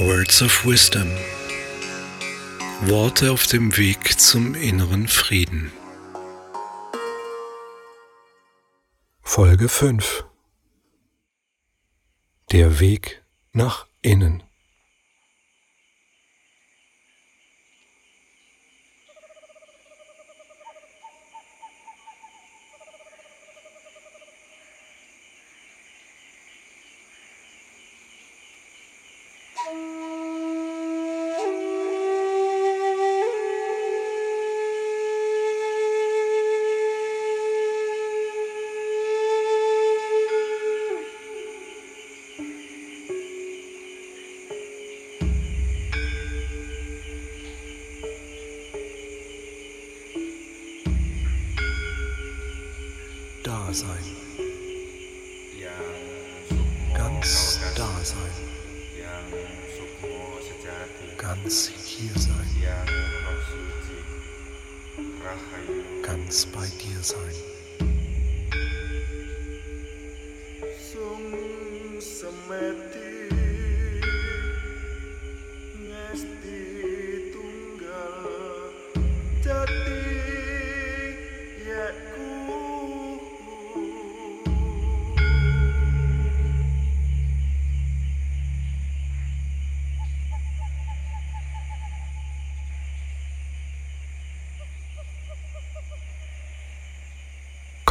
Words of Wisdom. Worte auf dem Weg zum inneren Frieden. Folge 5. Der Weg nach innen.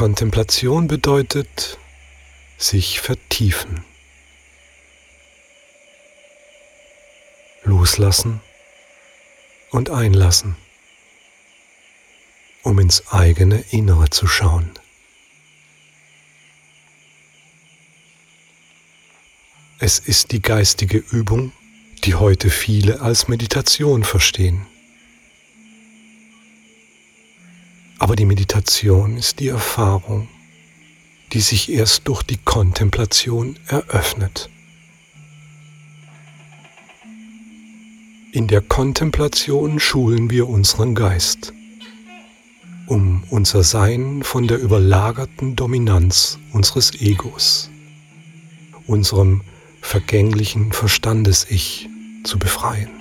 Kontemplation bedeutet sich vertiefen, loslassen und einlassen, um ins eigene Innere zu schauen. Es ist die geistige Übung, die heute viele als Meditation verstehen. Aber die Meditation ist die Erfahrung, die sich erst durch die Kontemplation eröffnet. In der Kontemplation schulen wir unseren Geist, um unser Sein von der überlagerten Dominanz unseres Egos, unserem vergänglichen Verstandes-Ich zu befreien.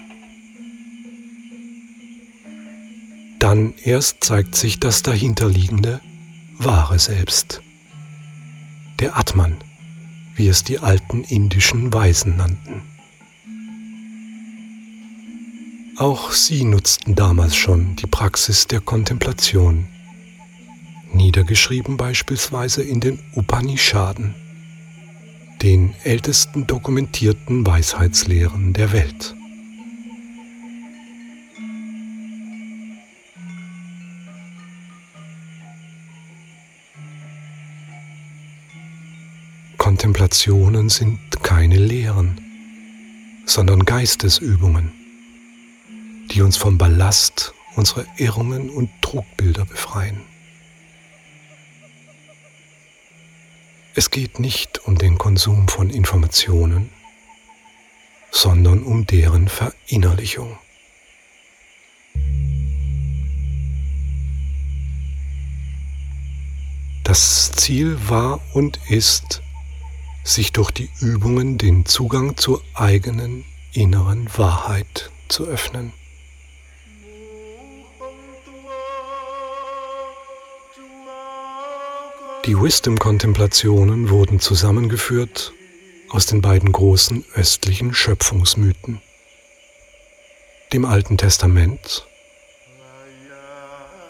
Dann erst zeigt sich das dahinterliegende, wahre Selbst. Der Atman, wie es die alten indischen Weisen nannten. Auch sie nutzten damals schon die Praxis der Kontemplation, niedergeschrieben beispielsweise in den Upanishaden, den ältesten dokumentierten Weisheitslehren der Welt. Kontemplationen sind keine Lehren, sondern Geistesübungen, die uns vom Ballast unserer Irrungen und Trugbilder befreien. Es geht nicht um den Konsum von Informationen, sondern um deren Verinnerlichung. Das Ziel war und ist, sich durch die Übungen den Zugang zur eigenen inneren Wahrheit zu öffnen. Die Wisdom-Kontemplationen wurden zusammengeführt aus den beiden großen östlichen Schöpfungsmythen, dem Alten Testament,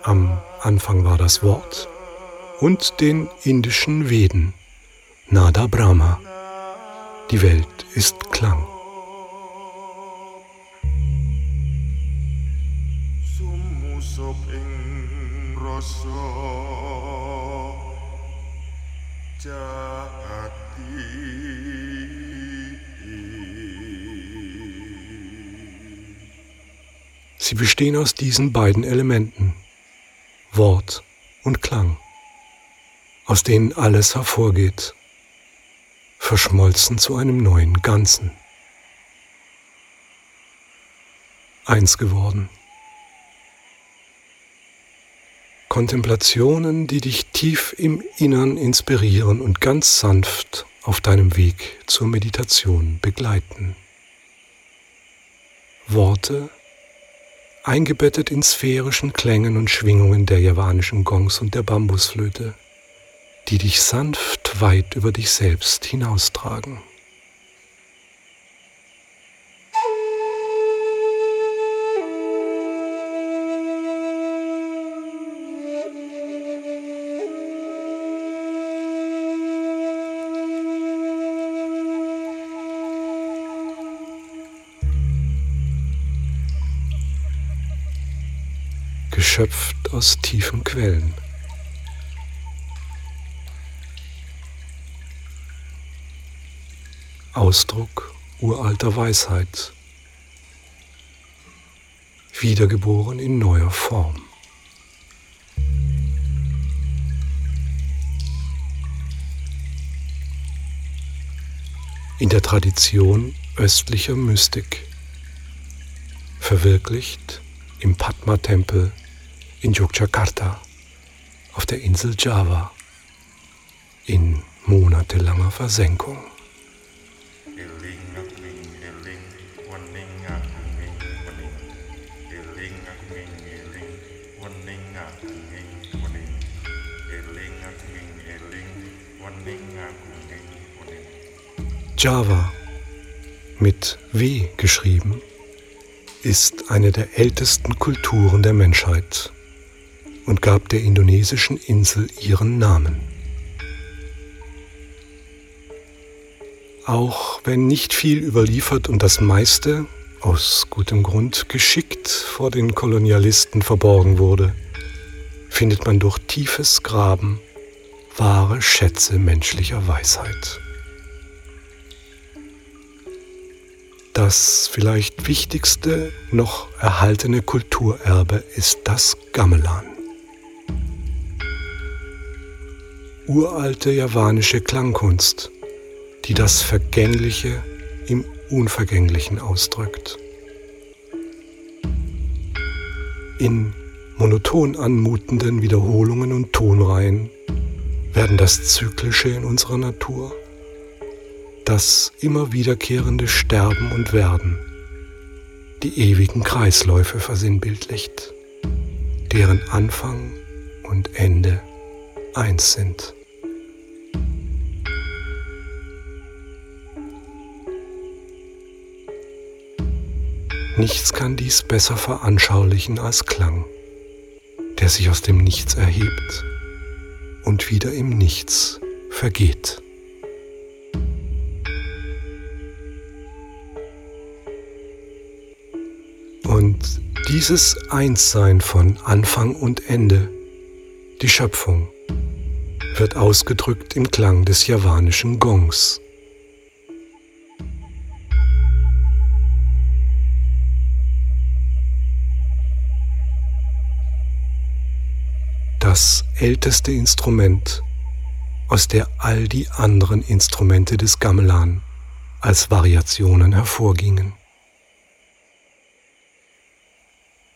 am Anfang war das Wort, und den indischen Veden, Nada Brahma. Die Welt ist Klang. Sie bestehen aus diesen beiden Elementen, Wort und Klang, aus denen alles hervorgeht verschmolzen zu einem neuen Ganzen. Eins geworden. Kontemplationen, die dich tief im Innern inspirieren und ganz sanft auf deinem Weg zur Meditation begleiten. Worte, eingebettet in sphärischen Klängen und Schwingungen der javanischen Gongs und der Bambusflöte, die dich sanft weit über dich selbst hinaustragen. geschöpft aus tiefen Quellen. Ausdruck uralter Weisheit, wiedergeboren in neuer Form. In der Tradition östlicher Mystik, verwirklicht im Padma-Tempel in Yogyakarta auf der Insel Java in monatelanger Versenkung. Java mit W geschrieben ist eine der ältesten Kulturen der Menschheit und gab der indonesischen Insel ihren Namen. Auch wenn nicht viel überliefert und das meiste, aus gutem Grund, geschickt vor den Kolonialisten verborgen wurde, findet man durch tiefes Graben wahre Schätze menschlicher Weisheit. Das vielleicht wichtigste noch erhaltene Kulturerbe ist das Gamelan. uralte javanische Klangkunst, die das Vergängliche im Unvergänglichen ausdrückt. In monoton anmutenden Wiederholungen und Tonreihen werden das Zyklische in unserer Natur, das immer wiederkehrende Sterben und Werden, die ewigen Kreisläufe versinnbildlicht, deren Anfang und Ende eins sind. Nichts kann dies besser veranschaulichen als Klang, der sich aus dem Nichts erhebt und wieder im Nichts vergeht. Und dieses Einssein von Anfang und Ende, die Schöpfung, wird ausgedrückt im Klang des javanischen Gongs. das älteste Instrument, aus der all die anderen Instrumente des Gamelan als Variationen hervorgingen.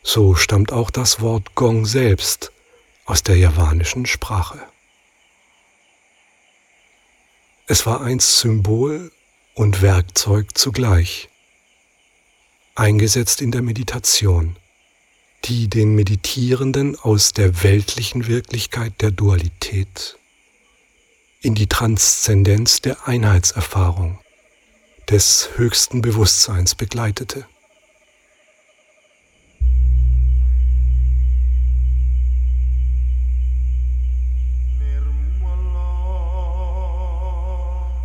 So stammt auch das Wort Gong selbst aus der javanischen Sprache. Es war einst Symbol und Werkzeug zugleich, eingesetzt in der Meditation die den Meditierenden aus der weltlichen Wirklichkeit der Dualität in die Transzendenz der Einheitserfahrung des höchsten Bewusstseins begleitete.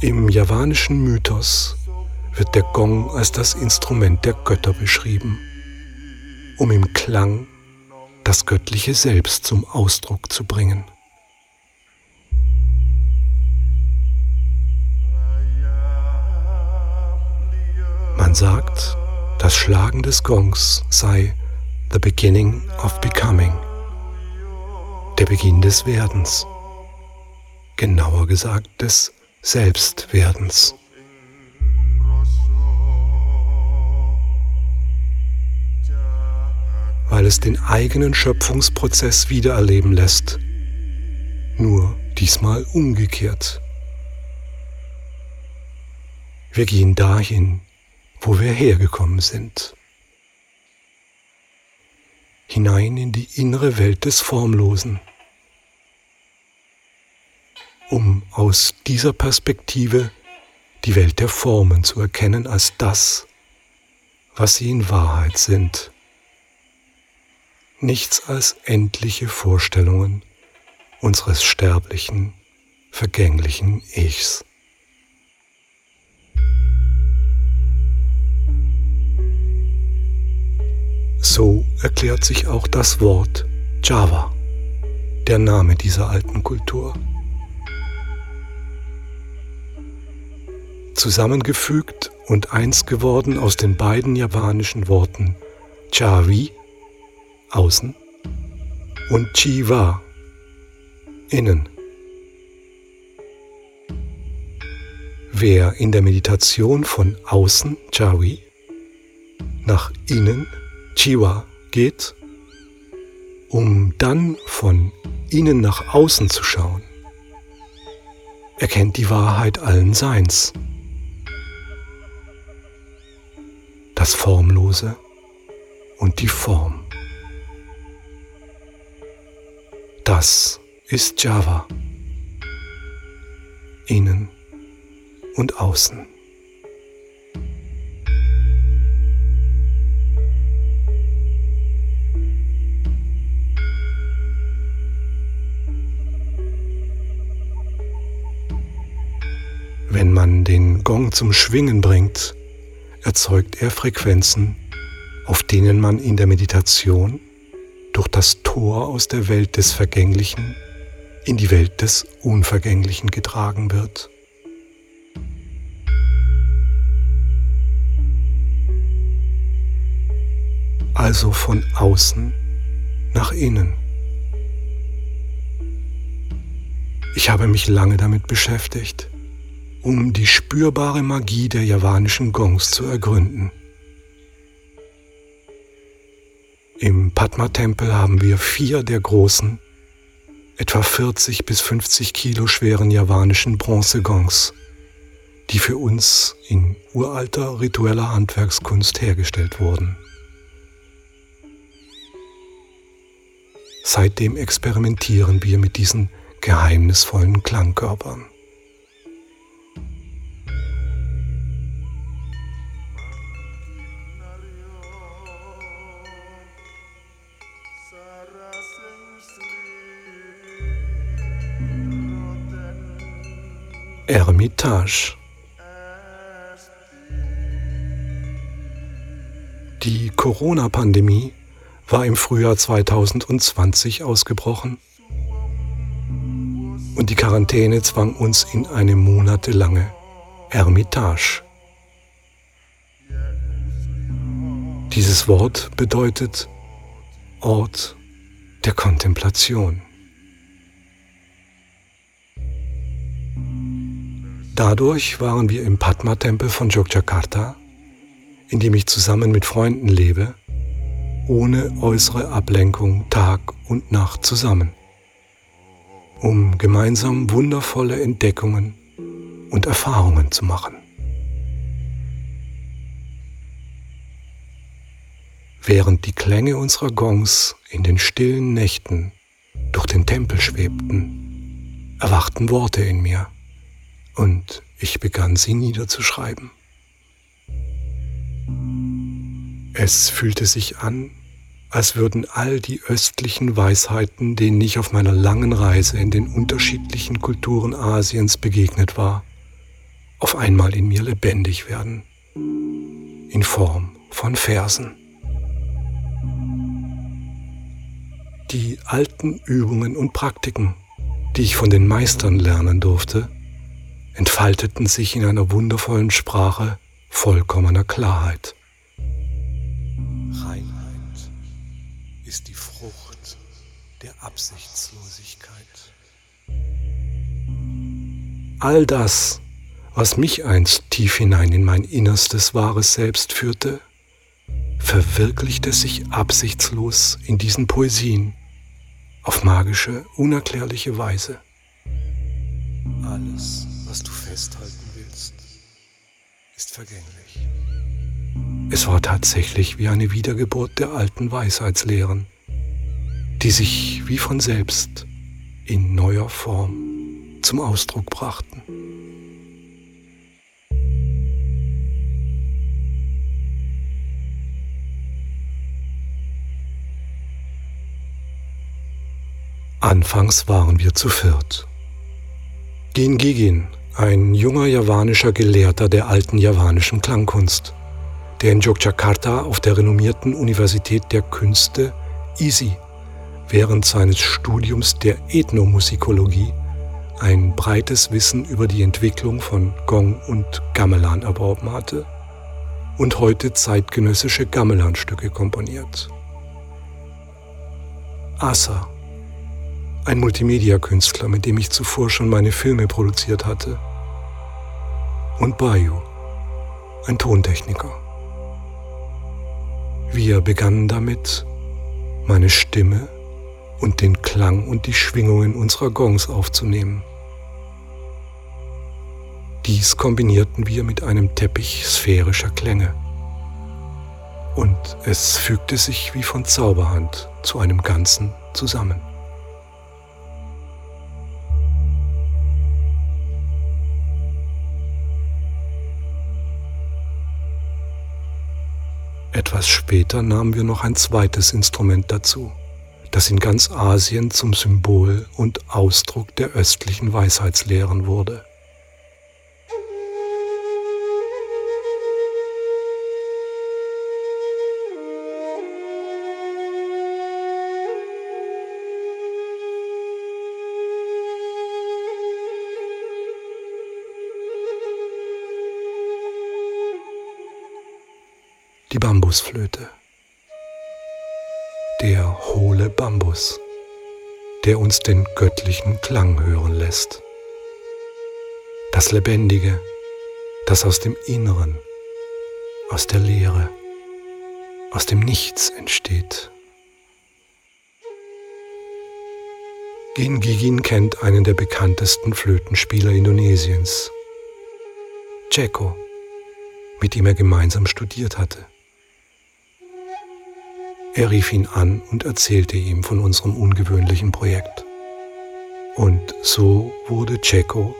Im javanischen Mythos wird der Gong als das Instrument der Götter beschrieben um im Klang das göttliche Selbst zum Ausdruck zu bringen. Man sagt, das Schlagen des Gongs sei the beginning of becoming, der Beginn des Werdens, genauer gesagt des Selbstwerdens. weil es den eigenen Schöpfungsprozess wiedererleben lässt. Nur diesmal umgekehrt. Wir gehen dahin, wo wir hergekommen sind. hinein in die innere Welt des Formlosen, um aus dieser Perspektive die Welt der Formen zu erkennen als das, was sie in Wahrheit sind. Nichts als endliche Vorstellungen unseres sterblichen, vergänglichen Ichs. So erklärt sich auch das Wort Java, der Name dieser alten Kultur. Zusammengefügt und eins geworden aus den beiden javanischen Worten Chavi, außen, und Chiva, innen. Wer in der Meditation von außen, Chavi, nach innen, Chiwa, geht, um dann von innen nach außen zu schauen, erkennt die Wahrheit allen Seins. Das Formlose und die Form. Das ist Java. Innen und außen. Wenn man den Gong zum Schwingen bringt, erzeugt er Frequenzen, auf denen man in der Meditation durch das Tor aus der Welt des Vergänglichen in die Welt des Unvergänglichen getragen wird. Also von außen nach innen. Ich habe mich lange damit beschäftigt um die spürbare Magie der javanischen Gongs zu ergründen. Im Padma-Tempel haben wir vier der großen, etwa 40 bis 50 Kilo schweren javanischen Bronzegongs, die für uns in uralter ritueller Handwerkskunst hergestellt wurden. Seitdem experimentieren wir mit diesen geheimnisvollen Klangkörpern. Ermitage. Die Corona-Pandemie war im Frühjahr 2020 ausgebrochen und die Quarantäne zwang uns in eine monatelange Ermitage. Dieses Wort bedeutet Ort der Kontemplation. Dadurch waren wir im Padma-Tempel von Yogyakarta, in dem ich zusammen mit Freunden lebe, ohne äußere Ablenkung Tag und Nacht zusammen, um gemeinsam wundervolle Entdeckungen und Erfahrungen zu machen. Während die Klänge unserer Gongs in den stillen Nächten durch den Tempel schwebten, erwachten Worte in mir und ich begann sie niederzuschreiben. Es fühlte sich an, als würden all die östlichen Weisheiten, denen ich auf meiner langen Reise in den unterschiedlichen Kulturen Asiens begegnet war, auf einmal in mir lebendig werden, in Form von Versen. Die alten Übungen und Praktiken, die ich von den Meistern lernen durfte, entfalteten sich in einer wundervollen Sprache vollkommener Klarheit. Reinheit ist die Frucht der Absichtslosigkeit. All das, was mich einst tief hinein in mein innerstes wahres Selbst führte, verwirklichte sich absichtslos in diesen Poesien auf magische, unerklärliche Weise. Alles was du festhalten willst, ist vergänglich. Es war tatsächlich wie eine Wiedergeburt der alten Weisheitslehren, die sich wie von selbst in neuer Form zum Ausdruck brachten. Anfangs waren wir zu viert. Gin Gigin, ein junger javanischer Gelehrter der alten javanischen Klangkunst, der in Yogyakarta auf der renommierten Universität der Künste ISI während seines Studiums der Ethnomusikologie ein breites Wissen über die Entwicklung von Gong und Gamelan erworben hatte und heute zeitgenössische Gamelan-Stücke komponiert. Asa ein Multimedia-Künstler, mit dem ich zuvor schon meine Filme produziert hatte. Und Bayu, ein Tontechniker. Wir begannen damit, meine Stimme und den Klang und die Schwingungen unserer Gongs aufzunehmen. Dies kombinierten wir mit einem Teppich sphärischer Klänge. Und es fügte sich wie von Zauberhand zu einem Ganzen zusammen. Etwas später nahmen wir noch ein zweites Instrument dazu, das in ganz Asien zum Symbol und Ausdruck der östlichen Weisheitslehren wurde. Die Bambusflöte. Der hohle Bambus, der uns den göttlichen Klang hören lässt. Das Lebendige, das aus dem Inneren, aus der Leere, aus dem Nichts entsteht. Gin Gigin kennt einen der bekanntesten Flötenspieler Indonesiens, Ceko, mit dem er gemeinsam studiert hatte. Er rief ihn an und erzählte ihm von unserem ungewöhnlichen Projekt. Und so wurde Ceko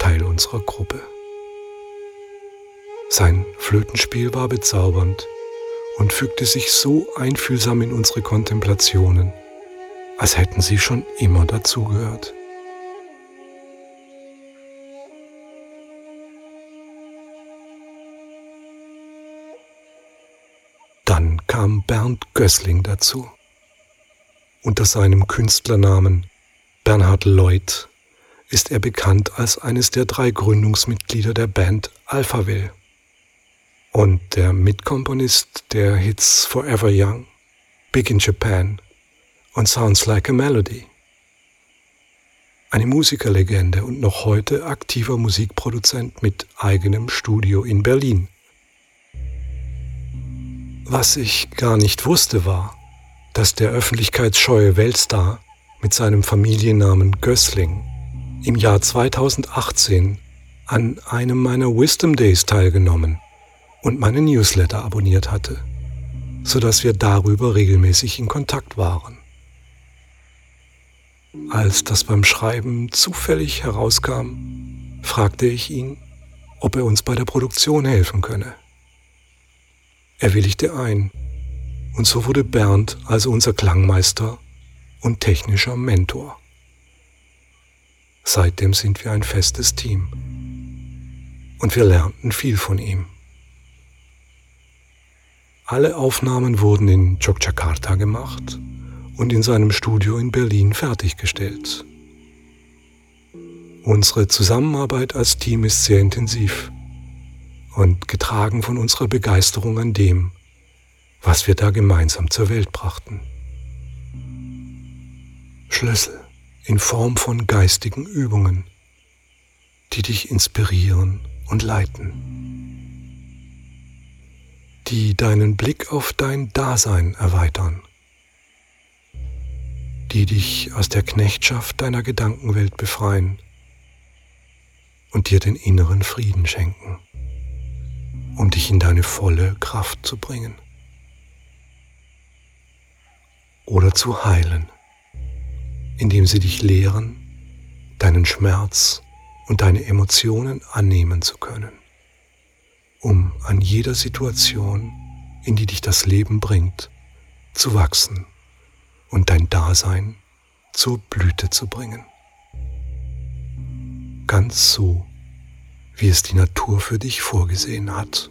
Teil unserer Gruppe. Sein Flötenspiel war bezaubernd und fügte sich so einfühlsam in unsere Kontemplationen, als hätten sie schon immer dazugehört. Kam Bernd Gößling dazu. Unter seinem Künstlernamen Bernhard Lloyd ist er bekannt als eines der drei Gründungsmitglieder der Band Alphaville und der Mitkomponist der Hits Forever Young, Big in Japan und Sounds Like a Melody. Eine Musikerlegende und noch heute aktiver Musikproduzent mit eigenem Studio in Berlin. Was ich gar nicht wusste war, dass der öffentlichkeitsscheue Weltstar mit seinem Familiennamen Gößling im Jahr 2018 an einem meiner Wisdom Days teilgenommen und meine Newsletter abonniert hatte, sodass wir darüber regelmäßig in Kontakt waren. Als das beim Schreiben zufällig herauskam, fragte ich ihn, ob er uns bei der Produktion helfen könne. Er willigte ein, und so wurde Bernd also unser Klangmeister und technischer Mentor. Seitdem sind wir ein festes Team und wir lernten viel von ihm. Alle Aufnahmen wurden in Yogyakarta gemacht und in seinem Studio in Berlin fertiggestellt. Unsere Zusammenarbeit als Team ist sehr intensiv und getragen von unserer Begeisterung an dem, was wir da gemeinsam zur Welt brachten. Schlüssel in Form von geistigen Übungen, die dich inspirieren und leiten, die deinen Blick auf dein Dasein erweitern, die dich aus der Knechtschaft deiner Gedankenwelt befreien und dir den inneren Frieden schenken um dich in deine volle Kraft zu bringen oder zu heilen. indem sie dich lehren, deinen Schmerz und deine Emotionen annehmen zu können, um an jeder Situation, in die dich das Leben bringt, zu wachsen und dein Dasein zur Blüte zu bringen. Ganz so, wie es die Natur für dich vorgesehen hat.